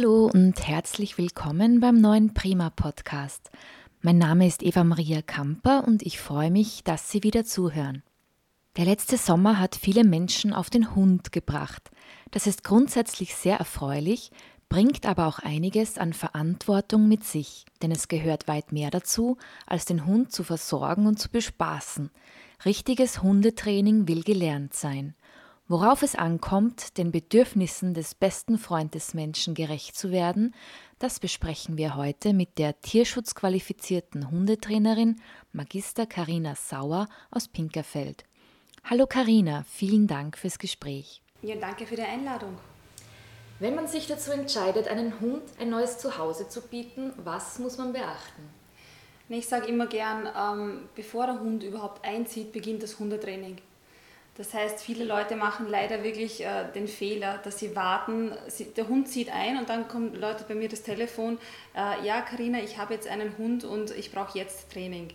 Hallo und herzlich willkommen beim neuen Prima Podcast. Mein Name ist Eva Maria Kamper und ich freue mich, dass Sie wieder zuhören. Der letzte Sommer hat viele Menschen auf den Hund gebracht. Das ist grundsätzlich sehr erfreulich, bringt aber auch einiges an Verantwortung mit sich, denn es gehört weit mehr dazu, als den Hund zu versorgen und zu bespaßen. Richtiges Hundetraining will gelernt sein. Worauf es ankommt, den Bedürfnissen des besten Freundes des Menschen gerecht zu werden, das besprechen wir heute mit der tierschutzqualifizierten Hundetrainerin Magister Karina Sauer aus Pinkerfeld. Hallo Karina, vielen Dank fürs Gespräch. Ja, danke für die Einladung. Wenn man sich dazu entscheidet, einen Hund ein neues Zuhause zu bieten, was muss man beachten? Ich sage immer gern, ähm, bevor der Hund überhaupt einzieht, beginnt das Hundetraining. Das heißt, viele Leute machen leider wirklich äh, den Fehler, dass sie warten, sie, der Hund zieht ein und dann kommen Leute bei mir das Telefon, äh, ja Karina, ich habe jetzt einen Hund und ich brauche jetzt Training.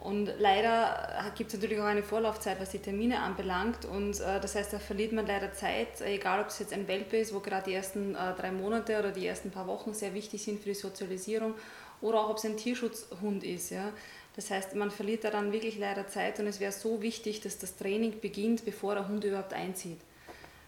Und leider gibt es natürlich auch eine Vorlaufzeit, was die Termine anbelangt. Und äh, das heißt, da verliert man leider Zeit, egal ob es jetzt ein Welpe ist, wo gerade die ersten äh, drei Monate oder die ersten paar Wochen sehr wichtig sind für die Sozialisierung, oder auch ob es ein Tierschutzhund ist. Ja. Das heißt, man verliert da dann wirklich leider Zeit und es wäre so wichtig, dass das Training beginnt, bevor der Hund überhaupt einzieht.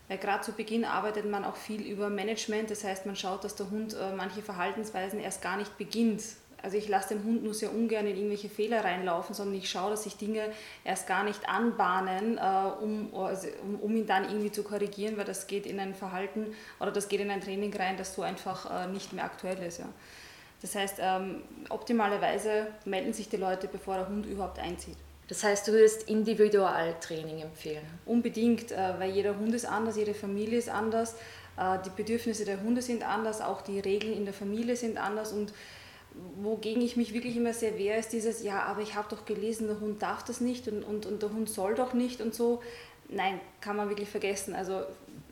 Weil gerade zu Beginn arbeitet man auch viel über Management, das heißt, man schaut, dass der Hund äh, manche Verhaltensweisen erst gar nicht beginnt. Also ich lasse den Hund nur sehr ungern in irgendwelche Fehler reinlaufen, sondern ich schaue, dass sich Dinge erst gar nicht anbahnen, äh, um, also, um, um, ihn dann irgendwie zu korrigieren, weil das geht in ein Verhalten oder das geht in ein Training rein, das so einfach äh, nicht mehr aktuell ist. Ja. Das heißt, ähm, optimalerweise melden sich die Leute, bevor der Hund überhaupt einzieht. Das heißt, du würdest Individualtraining empfehlen? Unbedingt, äh, weil jeder Hund ist anders, jede Familie ist anders, äh, die Bedürfnisse der Hunde sind anders, auch die Regeln in der Familie sind anders und wogegen ich mich wirklich immer sehr wehre, ist dieses, ja, aber ich habe doch gelesen, der Hund darf das nicht und, und, und der Hund soll doch nicht und so. Nein, kann man wirklich vergessen. Also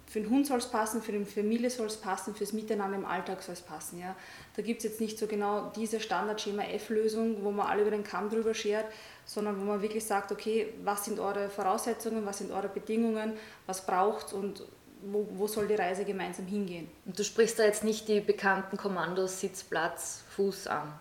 für den Hund soll es passen, für die Familie soll es passen, fürs Miteinander im Alltag soll es passen. Ja. Da gibt es jetzt nicht so genau diese Standard-Schema F-Lösung, wo man alle über den Kamm drüber schert, sondern wo man wirklich sagt, okay, was sind eure Voraussetzungen, was sind eure Bedingungen, was braucht und wo, wo soll die Reise gemeinsam hingehen. Und du sprichst da jetzt nicht die bekannten Kommandos Sitz, Platz, Fuß an?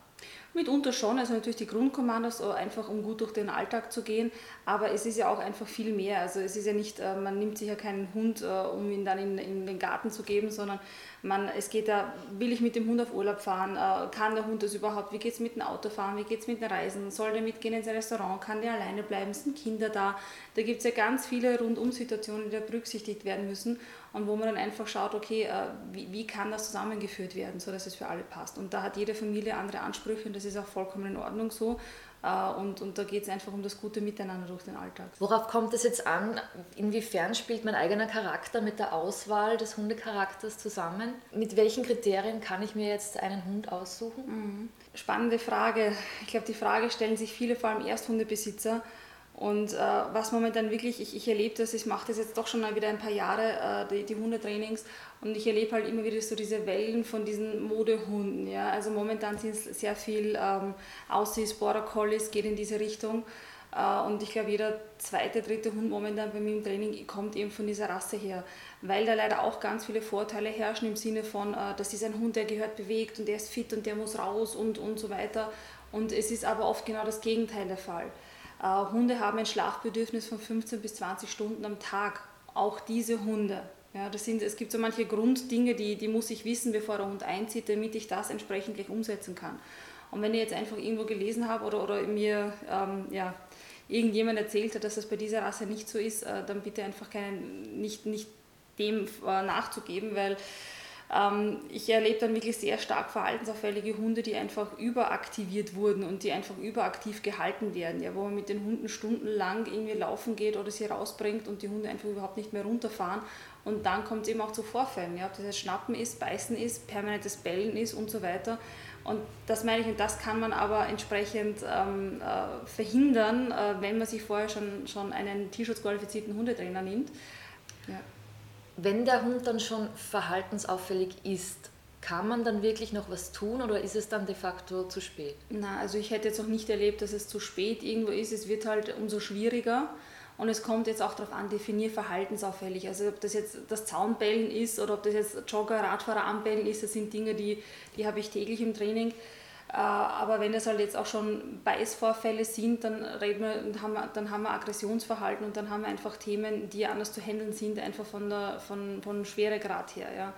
Mitunter schon, also natürlich die Grundkommandos, einfach um gut durch den Alltag zu gehen, aber es ist ja auch einfach viel mehr. Also es ist ja nicht, äh, man nimmt sich ja keinen Hund, äh, um ihn dann in, in den Garten zu geben, sondern man, es geht da, will ich mit dem Hund auf Urlaub fahren, äh, kann der Hund das überhaupt, wie geht es mit dem Auto fahren, wie geht es mit den Reisen, soll der mitgehen ins Restaurant, kann der alleine bleiben, sind Kinder da. Da gibt es ja ganz viele Rundum-Situationen, die da berücksichtigt werden müssen und wo man dann einfach schaut, okay, äh, wie, wie kann das zusammengeführt werden, sodass es für alle passt. Und da hat jede Familie andere Ansprüche und das ist auch vollkommen in Ordnung so. Äh, und, und da geht es einfach um das gute Miteinander durch den Alltag. Worauf kommt es jetzt an? Inwiefern spielt mein eigener Charakter mit der Auswahl des Hundecharakters zusammen? Mit welchen Kriterien kann ich mir jetzt einen Hund aussuchen? Mhm. Spannende Frage. Ich glaube, die Frage stellen sich viele, vor allem Ersthundebesitzer. Und äh, was momentan wirklich, ich, ich erlebe das, ich mache das jetzt doch schon mal wieder ein paar Jahre, äh, die, die Hundetrainings, und ich erlebe halt immer wieder so diese Wellen von diesen Modehunden. Ja? Also momentan sind es sehr viel ähm, Aussies, Border Collies, geht in diese Richtung. Äh, und ich glaube, jeder zweite, dritte Hund momentan bei mir im Training kommt eben von dieser Rasse her, weil da leider auch ganz viele Vorteile herrschen im Sinne von, äh, das ist ein Hund, der gehört bewegt und der ist fit und der muss raus und, und so weiter. Und es ist aber oft genau das Gegenteil der Fall. Äh, Hunde haben ein Schlafbedürfnis von 15 bis 20 Stunden am Tag. Auch diese Hunde. Ja, das sind, es gibt so manche Grunddinge, die, die muss ich wissen, bevor der Hund einzieht, damit ich das entsprechend gleich umsetzen kann. Und wenn ich jetzt einfach irgendwo gelesen habe oder, oder mir ähm, ja, irgendjemand erzählt hat, dass das bei dieser Rasse nicht so ist, äh, dann bitte einfach keinen, nicht, nicht dem äh, nachzugeben, weil ich erlebe dann wirklich sehr stark verhaltensauffällige Hunde, die einfach überaktiviert wurden und die einfach überaktiv gehalten werden, ja, wo man mit den Hunden stundenlang irgendwie laufen geht oder sie rausbringt und die Hunde einfach überhaupt nicht mehr runterfahren. Und dann kommt es eben auch zu Vorfällen, ja, ob das jetzt Schnappen ist, Beißen ist, permanentes Bellen ist und so weiter. Und das meine ich, und das kann man aber entsprechend ähm, äh, verhindern, äh, wenn man sich vorher schon, schon einen tierschutzqualifizierten Hundetrainer nimmt. Ja. Wenn der Hund dann schon verhaltensauffällig ist, kann man dann wirklich noch was tun oder ist es dann de facto zu spät? Na, also ich hätte jetzt auch nicht erlebt, dass es zu spät irgendwo ist. Es wird halt umso schwieriger. Und es kommt jetzt auch darauf an, definier verhaltensauffällig. Also ob das jetzt das Zaunbellen ist oder ob das jetzt Jogger, Radfahrer anbellen ist, das sind Dinge, die, die habe ich täglich im Training. Äh, aber wenn es halt jetzt auch schon Beißvorfälle sind, dann, reden wir, dann, haben wir, dann haben wir Aggressionsverhalten und dann haben wir einfach Themen, die anders zu handeln sind, einfach von, der, von, von Schweregrad her. Ja.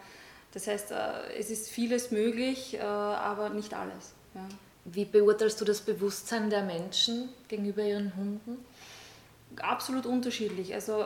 Das heißt, äh, es ist vieles möglich, äh, aber nicht alles. Ja. Wie beurteilst du das Bewusstsein der Menschen gegenüber ihren Hunden? absolut unterschiedlich. Also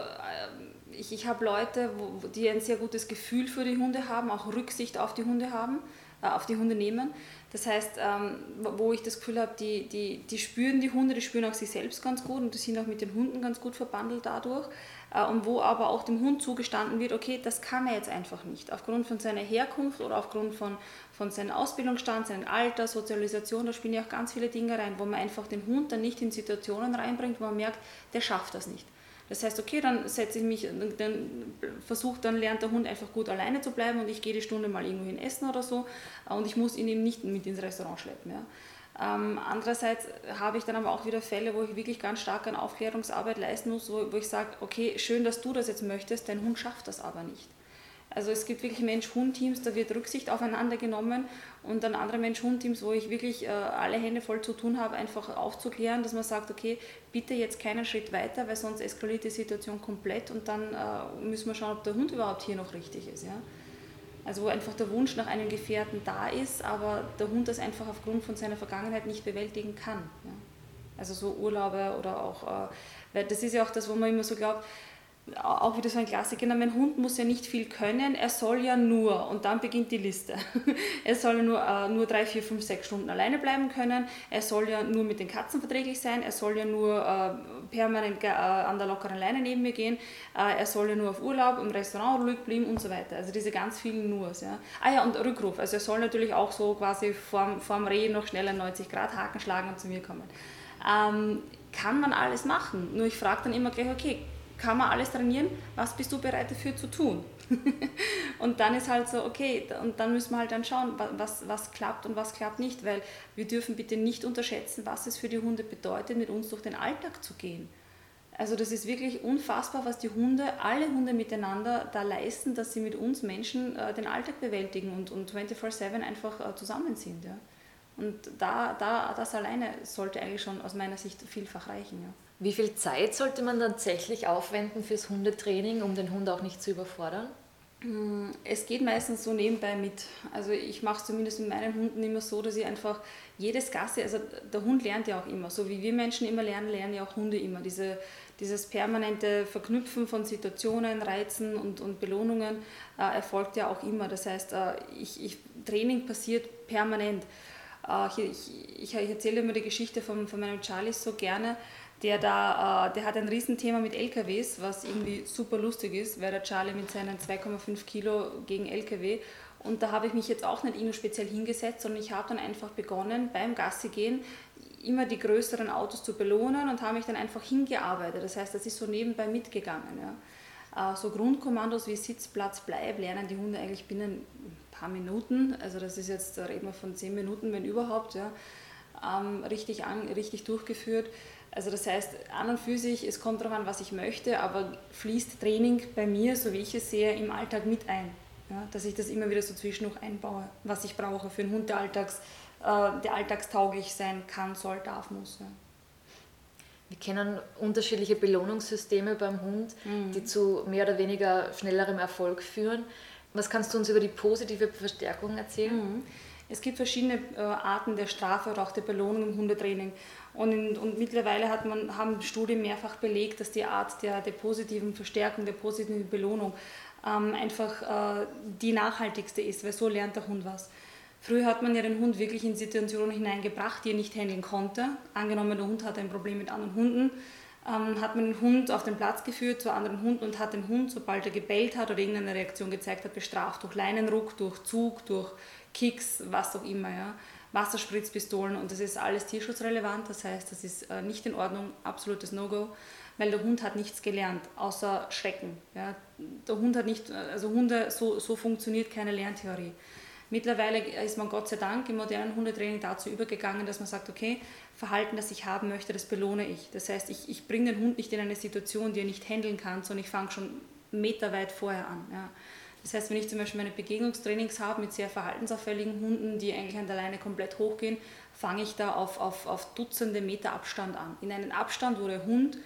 ich, ich habe Leute, wo, die ein sehr gutes Gefühl für die Hunde haben, auch Rücksicht auf die Hunde haben, auf die Hunde nehmen. Das heißt, ähm, wo ich das Gefühl habe, die, die, die spüren die Hunde, die spüren auch sich selbst ganz gut und die sind auch mit den Hunden ganz gut verbandelt dadurch. Äh, und wo aber auch dem Hund zugestanden wird, okay, das kann er jetzt einfach nicht. Aufgrund von seiner Herkunft oder aufgrund von, von seinem Ausbildungsstand, seinem Alter, Sozialisation, da spielen ja auch ganz viele Dinge rein, wo man einfach den Hund dann nicht in Situationen reinbringt, wo man merkt, der schafft das nicht. Das heißt, okay, dann setze ich mich, dann versucht, dann lernt der Hund einfach gut alleine zu bleiben und ich gehe die Stunde mal irgendwo hin essen oder so äh, und ich muss ihn eben nicht mit ins Restaurant schleppen. Ja. Ähm, andererseits habe ich dann aber auch wieder Fälle, wo ich wirklich ganz stark an Aufklärungsarbeit leisten muss, wo, wo ich sage, okay, schön, dass du das jetzt möchtest, dein Hund schafft das aber nicht. Also es gibt wirklich Mensch-Hund-Teams, da wird Rücksicht aufeinander genommen und dann andere Mensch-Hund-Teams, wo ich wirklich äh, alle Hände voll zu tun habe, einfach aufzuklären, dass man sagt, okay, bitte jetzt keinen Schritt weiter, weil sonst eskaliert die Situation komplett und dann äh, müssen wir schauen, ob der Hund überhaupt hier noch richtig ist. Ja? Also wo einfach der Wunsch nach einem Gefährten da ist, aber der Hund das einfach aufgrund von seiner Vergangenheit nicht bewältigen kann. Ja? Also so Urlaube oder auch, äh, weil das ist ja auch das, wo man immer so glaubt, auch wieder so ein Klassiker, mein Hund muss ja nicht viel können, er soll ja nur, und dann beginnt die Liste, er soll nur, äh, nur drei, vier, fünf, sechs Stunden alleine bleiben können, er soll ja nur mit den Katzen verträglich sein, er soll ja nur äh, permanent äh, an der lockeren Leine neben mir gehen, äh, er soll ja nur auf Urlaub, im Restaurant ruhig bleiben und so weiter. Also diese ganz vielen Nurs. Ja. Ah ja, und Rückruf, also er soll natürlich auch so quasi vorm, vorm Reh noch schnell einen 90-Grad-Haken schlagen und zu mir kommen. Ähm, kann man alles machen, nur ich frage dann immer gleich, okay, kann man alles trainieren, was bist du bereit dafür zu tun? und dann ist halt so, okay, und dann müssen wir halt dann schauen, was, was klappt und was klappt nicht, weil wir dürfen bitte nicht unterschätzen, was es für die Hunde bedeutet, mit uns durch den Alltag zu gehen. Also das ist wirklich unfassbar, was die Hunde, alle Hunde miteinander da leisten, dass sie mit uns Menschen äh, den Alltag bewältigen und, und 24-7 einfach äh, zusammen sind. Ja. Und da, da, das alleine sollte eigentlich schon aus meiner Sicht vielfach reichen. Ja. Wie viel Zeit sollte man tatsächlich aufwenden fürs Hundetraining, um den Hund auch nicht zu überfordern? Mm, es geht meistens so nebenbei mit. Also ich mache es zumindest mit meinen Hunden immer so, dass ich einfach jedes Gasse, also der Hund lernt ja auch immer, so wie wir Menschen immer lernen, lernen ja auch Hunde immer. Diese, dieses permanente Verknüpfen von Situationen, Reizen und, und Belohnungen äh, erfolgt ja auch immer. Das heißt, äh, ich, ich, Training passiert permanent. Äh, ich, ich, ich erzähle immer die Geschichte von, von meinem Charlie so gerne der da, äh, der hat ein Riesenthema mit LKWs, was irgendwie super lustig ist, weil der Charlie mit seinen 2,5 Kilo gegen LKW und da habe ich mich jetzt auch nicht irgendwie speziell hingesetzt, sondern ich habe dann einfach begonnen, beim Gassi gehen, immer die größeren Autos zu belohnen und habe mich dann einfach hingearbeitet. Das heißt, das ist so nebenbei mitgegangen. Ja. Äh, so Grundkommandos wie Sitz, Platz, Bleib lernen die Hunde eigentlich binnen paar Minuten. Also das ist jetzt, da reden wir von 10 Minuten, wenn überhaupt, ja, ähm, richtig, an, richtig durchgeführt. Also das heißt, an und für sich, es kommt darauf an, was ich möchte, aber fließt Training bei mir, so wie ich es sehe, im Alltag mit ein. Ja, dass ich das immer wieder so zwischendurch einbaue, was ich brauche für einen Hund, der, alltags, äh, der alltagstauglich sein kann, soll, darf, muss. Ja. Wir kennen unterschiedliche Belohnungssysteme beim Hund, mhm. die zu mehr oder weniger schnellerem Erfolg führen. Was kannst du uns über die positive Verstärkung erzählen? Mhm. Es gibt verschiedene äh, Arten der Strafe oder auch der Belohnung im Hundetraining. Und, in, und mittlerweile hat man, haben Studien mehrfach belegt, dass die Art der, der positiven Verstärkung, der positiven Belohnung ähm, einfach äh, die nachhaltigste ist, weil so lernt der Hund was. Früher hat man ja den Hund wirklich in Situationen hineingebracht, die er nicht handeln konnte. Angenommen, der Hund hat ein Problem mit anderen Hunden, ähm, hat man den Hund auf den Platz geführt zu anderen Hunden und hat den Hund, sobald er gebellt hat oder irgendeine Reaktion gezeigt hat, bestraft durch Leinenruck, durch Zug, durch Kicks, was auch immer. Ja. Wasserspritzpistolen und das ist alles tierschutzrelevant, das heißt, das ist äh, nicht in Ordnung, absolutes No-Go, weil der Hund hat nichts gelernt, außer Schrecken. Ja. Der Hund hat nicht, also Hunde, so, so funktioniert keine Lerntheorie. Mittlerweile ist man Gott sei Dank im modernen Hundetraining dazu übergegangen, dass man sagt, okay, Verhalten, das ich haben möchte, das belohne ich. Das heißt, ich, ich bringe den Hund nicht in eine Situation, die er nicht handeln kann, sondern ich fange schon meterweit vorher an. Ja. Das heißt, wenn ich zum Beispiel meine Begegnungstrainings habe mit sehr verhaltensauffälligen Hunden, die eigentlich an der Leine komplett hochgehen, fange ich da auf, auf, auf Dutzende Meter Abstand an. In einen Abstand, wo der Hund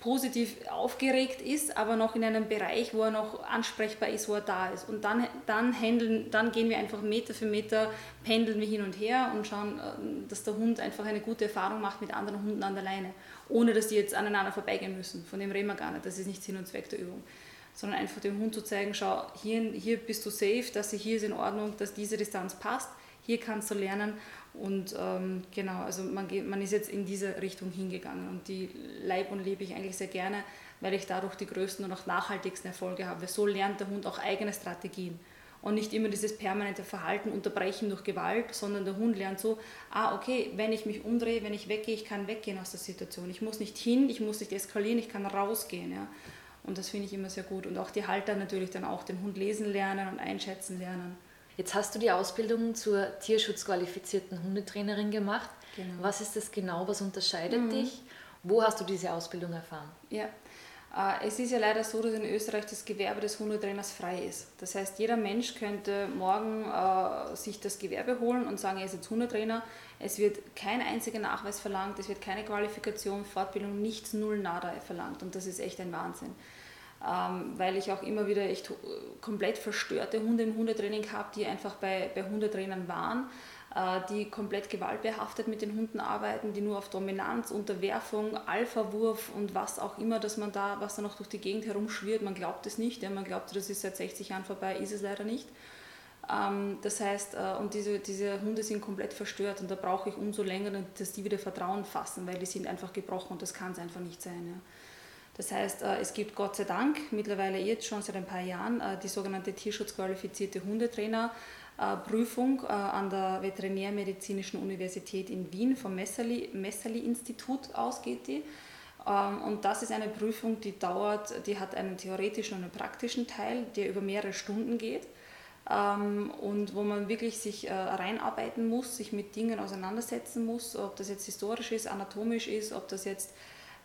positiv aufgeregt ist, aber noch in einem Bereich, wo er noch ansprechbar ist, wo er da ist. Und dann, dann, handeln, dann gehen wir einfach Meter für Meter, pendeln wir hin und her und schauen, äh, dass der Hund einfach eine gute Erfahrung macht mit anderen Hunden an der Leine, ohne dass die jetzt aneinander vorbeigehen müssen. Von dem reden wir gar nicht, das ist nicht Sinn und Zweck der Übung. Sondern einfach dem Hund zu zeigen, schau, hier, hier bist du safe, dass hier ist in Ordnung, dass diese Distanz passt, hier kannst du lernen und ähm, genau, also man, geht, man ist jetzt in diese Richtung hingegangen und die leib und lebe ich eigentlich sehr gerne, weil ich dadurch die größten und auch nachhaltigsten Erfolge habe. So lernt der Hund auch eigene Strategien und nicht immer dieses permanente Verhalten unterbrechen durch Gewalt, sondern der Hund lernt so, ah okay, wenn ich mich umdrehe, wenn ich weggehe, ich kann weggehen aus der Situation. Ich muss nicht hin, ich muss nicht eskalieren, ich kann rausgehen. Ja. Und das finde ich immer sehr gut. Und auch die Halter natürlich dann auch den Hund lesen lernen und einschätzen lernen. Jetzt hast du die Ausbildung zur tierschutzqualifizierten Hundetrainerin gemacht. Genau. Was ist das genau? Was unterscheidet mhm. dich? Wo hast du diese Ausbildung erfahren? Ja, äh, es ist ja leider so, dass in Österreich das Gewerbe des Hundetrainers frei ist. Das heißt, jeder Mensch könnte morgen äh, sich das Gewerbe holen und sagen, er ist jetzt Hundetrainer. Es wird kein einziger Nachweis verlangt, es wird keine Qualifikation, Fortbildung, nichts, null, nada verlangt. Und das ist echt ein Wahnsinn weil ich auch immer wieder echt komplett verstörte Hunde im Hundetraining habe, die einfach bei, bei Hundetrainern waren, äh, die komplett gewaltbehaftet mit den Hunden arbeiten, die nur auf Dominanz, Unterwerfung, Alpha-Wurf und was auch immer, dass man da, was da noch durch die Gegend herumschwirrt, man glaubt es nicht, ja, man glaubt, das ist seit 60 Jahren vorbei, ist es leider nicht. Ähm, das heißt, äh, und diese, diese Hunde sind komplett verstört und da brauche ich umso länger, dass die wieder Vertrauen fassen, weil die sind einfach gebrochen und das kann es einfach nicht sein. Ja. Das heißt, äh, es gibt Gott sei Dank mittlerweile jetzt schon seit ein paar Jahren äh, die sogenannte tierschutzqualifizierte Hundetrainerprüfung äh, an der Veterinärmedizinischen Universität in Wien vom Messerli-Institut aus geht die. Ähm, und das ist eine Prüfung, die dauert, die hat einen theoretischen und einen praktischen Teil, der über mehrere Stunden geht ähm, und wo man wirklich sich reinarbeiten muss, sich mit Dingen auseinandersetzen muss, ob das jetzt historisch ist, anatomisch ist, ob das jetzt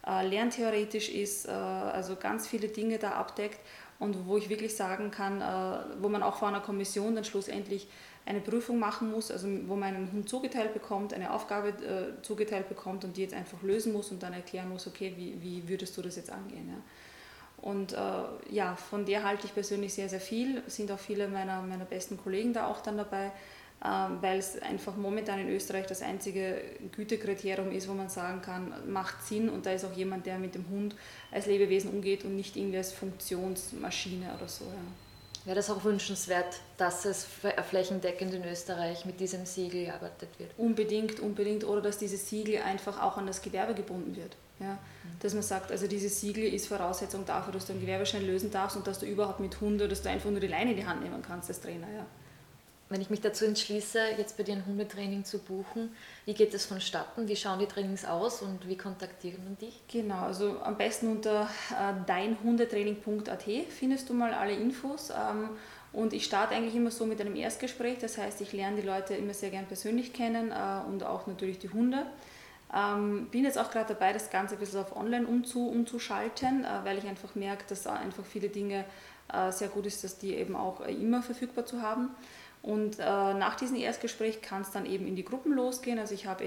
äh, lerntheoretisch ist, äh, also ganz viele Dinge da abdeckt und wo ich wirklich sagen kann, äh, wo man auch vor einer Kommission dann schlussendlich eine Prüfung machen muss, also wo man einen Hund zugeteilt bekommt, eine Aufgabe äh, zugeteilt bekommt und die jetzt einfach lösen muss und dann erklären muss, okay, wie, wie würdest du das jetzt angehen? Ja? Und äh, ja, von der halte ich persönlich sehr, sehr viel, sind auch viele meiner, meiner besten Kollegen da auch dann dabei. Ähm, weil es einfach momentan in Österreich das einzige Gütekriterium ist, wo man sagen kann, macht Sinn und da ist auch jemand, der mit dem Hund als Lebewesen umgeht und nicht irgendwie als Funktionsmaschine oder so. Ja. Wäre das auch wünschenswert, dass es flächendeckend in Österreich mit diesem Siegel gearbeitet wird? Unbedingt, unbedingt. Oder dass dieses Siegel einfach auch an das Gewerbe gebunden wird. Ja, mhm. dass man sagt, also dieses Siegel ist Voraussetzung dafür, dass du einen Gewerbeschein lösen darfst und dass du überhaupt mit Hunde, dass du einfach nur die Leine in die Hand nehmen kannst als Trainer. Ja wenn ich mich dazu entschließe, jetzt bei dir ein Hundetraining zu buchen, wie geht es vonstatten? Wie schauen die Trainings aus und wie kontaktieren man dich? Genau, also am besten unter äh, deinhundetraining.at findest du mal alle Infos. Ähm, und ich starte eigentlich immer so mit einem Erstgespräch, das heißt, ich lerne die Leute immer sehr gern persönlich kennen äh, und auch natürlich die Hunde. Ähm, bin jetzt auch gerade dabei, das Ganze ein bisschen auf online umzu, umzuschalten, äh, weil ich einfach merke, dass einfach viele Dinge äh, sehr gut ist, dass die eben auch äh, immer verfügbar zu haben. Und äh, nach diesem Erstgespräch kann es dann eben in die Gruppen losgehen. Also ich habe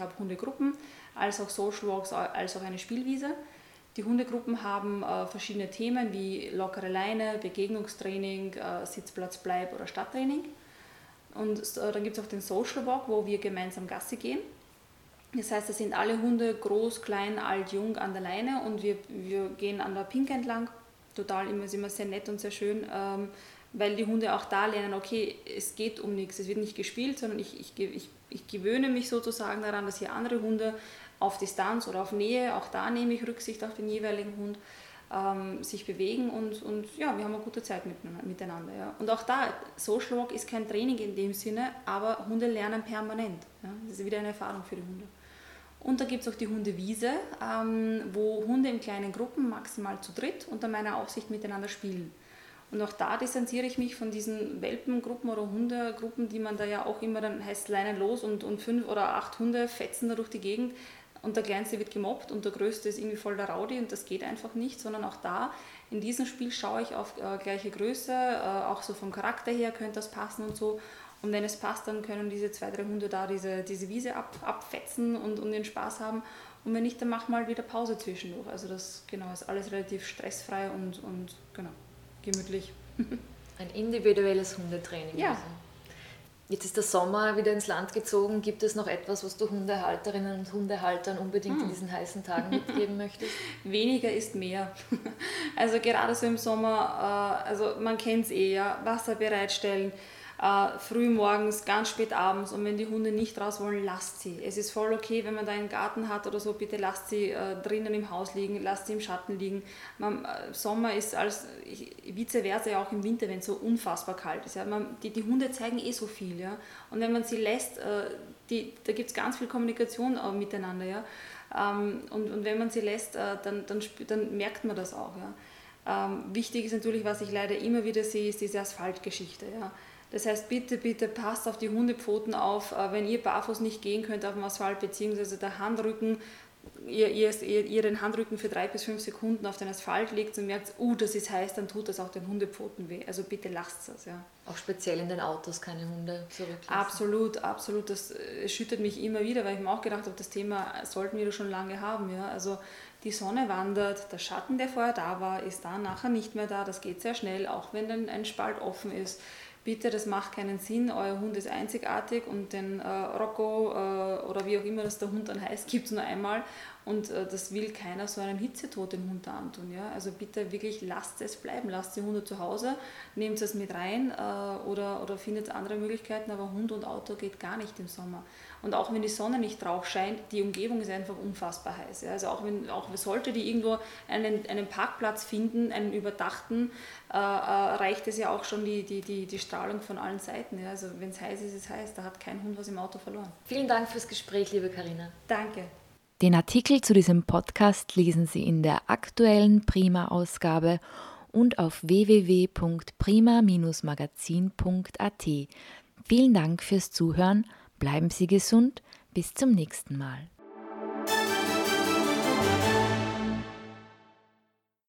hab Hundegruppen, als auch Social Walks, als auch eine Spielwiese. Die Hundegruppen haben äh, verschiedene Themen wie lockere Leine, Begegnungstraining, äh, Sitzplatz, Bleib oder Stadttraining. Und äh, dann gibt es auch den Social Walk, wo wir gemeinsam Gassi gehen. Das heißt, da sind alle Hunde groß, klein, alt, jung an der Leine und wir, wir gehen an der Pink entlang. Total immer, ist immer sehr nett und sehr schön. Ähm, weil die Hunde auch da lernen, okay, es geht um nichts, es wird nicht gespielt, sondern ich, ich, ich, ich gewöhne mich sozusagen daran, dass hier andere Hunde auf Distanz oder auf Nähe, auch da nehme ich Rücksicht auf den jeweiligen Hund, ähm, sich bewegen und, und ja, wir haben eine gute Zeit miteinander. Ja. Und auch da, Social Walk ist kein Training in dem Sinne, aber Hunde lernen permanent. Ja. Das ist wieder eine Erfahrung für die Hunde. Und da gibt es auch die Hundewiese, ähm, wo Hunde in kleinen Gruppen, maximal zu dritt, unter meiner Aufsicht miteinander spielen. Und auch da distanziere ich mich von diesen Welpengruppen oder Hundegruppen, die man da ja auch immer dann heißt Leinen los und, und fünf oder acht Hunde fetzen da durch die Gegend und der Kleinste wird gemobbt und der Größte ist irgendwie voll der Rowdy und das geht einfach nicht, sondern auch da in diesem Spiel schaue ich auf äh, gleiche Größe, äh, auch so vom Charakter her könnte das passen und so. Und wenn es passt, dann können diese zwei, drei Hunde da diese, diese Wiese ab, abfetzen und, und den Spaß haben. Und wenn nicht, dann mach mal wieder Pause zwischendurch. Also das genau ist alles relativ stressfrei und, und genau, gemütlich. Ein individuelles Hundetraining. Ja. Also. Jetzt ist der Sommer wieder ins Land gezogen. Gibt es noch etwas, was du Hundehalterinnen und Hundehaltern unbedingt hm. in diesen heißen Tagen mitgeben möchtest? Weniger ist mehr. Also gerade so im Sommer, äh, also man kennt es eh, ja, Wasser bereitstellen, äh, früh morgens, ganz spät abends und wenn die Hunde nicht raus wollen, lasst sie. Es ist voll okay, wenn man da einen Garten hat oder so, bitte lasst sie äh, drinnen im Haus liegen, lasst sie im Schatten liegen. Man, äh, Sommer ist als, vice versa ja auch im Winter, wenn es so unfassbar kalt ist. Ja. Man, die, die Hunde zeigen eh so viel. Ja. Und wenn man sie lässt, äh, die, da gibt es ganz viel Kommunikation äh, miteinander. Ja. Ähm, und, und wenn man sie lässt, äh, dann, dann, dann merkt man das auch. Ja. Ähm, wichtig ist natürlich, was ich leider immer wieder sehe, ist diese Asphaltgeschichte. Ja. Das heißt, bitte, bitte passt auf die Hundepfoten auf, äh, wenn ihr barfuß nicht gehen könnt auf dem Asphalt, beziehungsweise der Handrücken, ihr, ihr, ihr den Handrücken für drei bis fünf Sekunden auf den Asphalt legt und merkt, uh, das ist heiß, dann tut das auch den Hundepfoten weh. Also bitte lasst es. Ja. Auch speziell in den Autos keine Hunde zurücklassen. Absolut, absolut. Das äh, schüttet mich immer wieder, weil ich mir auch gedacht habe, das Thema sollten wir schon lange haben. Ja. Also die Sonne wandert, der Schatten, der vorher da war, ist da nachher nicht mehr da. Das geht sehr schnell, auch wenn dann ein Spalt offen ist bitte, das macht keinen Sinn, euer Hund ist einzigartig und den äh, Rocco äh, oder wie auch immer das der Hund dann heißt, gibt es nur einmal und äh, das will keiner so einen Hitzetod dem Hund antun. Ja? Also bitte wirklich lasst es bleiben, lasst die Hunde zu Hause, nehmt es mit rein äh, oder, oder findet andere Möglichkeiten, aber Hund und Auto geht gar nicht im Sommer. Und auch wenn die Sonne nicht drauf scheint, die Umgebung ist einfach unfassbar heiß. Ja? Also auch wenn auch sollte die irgendwo einen, einen Parkplatz finden, einen überdachten, äh, äh, reicht es ja auch schon die, die, die, die Strahlung von allen Seiten. Ja? Also wenn es heiß ist, ist es heiß. Da hat kein Hund was im Auto verloren. Vielen Dank fürs Gespräch, liebe Karina. Danke. Den Artikel zu diesem Podcast lesen Sie in der aktuellen Prima-Ausgabe und auf www.prima-magazin.at. Vielen Dank fürs Zuhören Bleiben Sie gesund, bis zum nächsten Mal.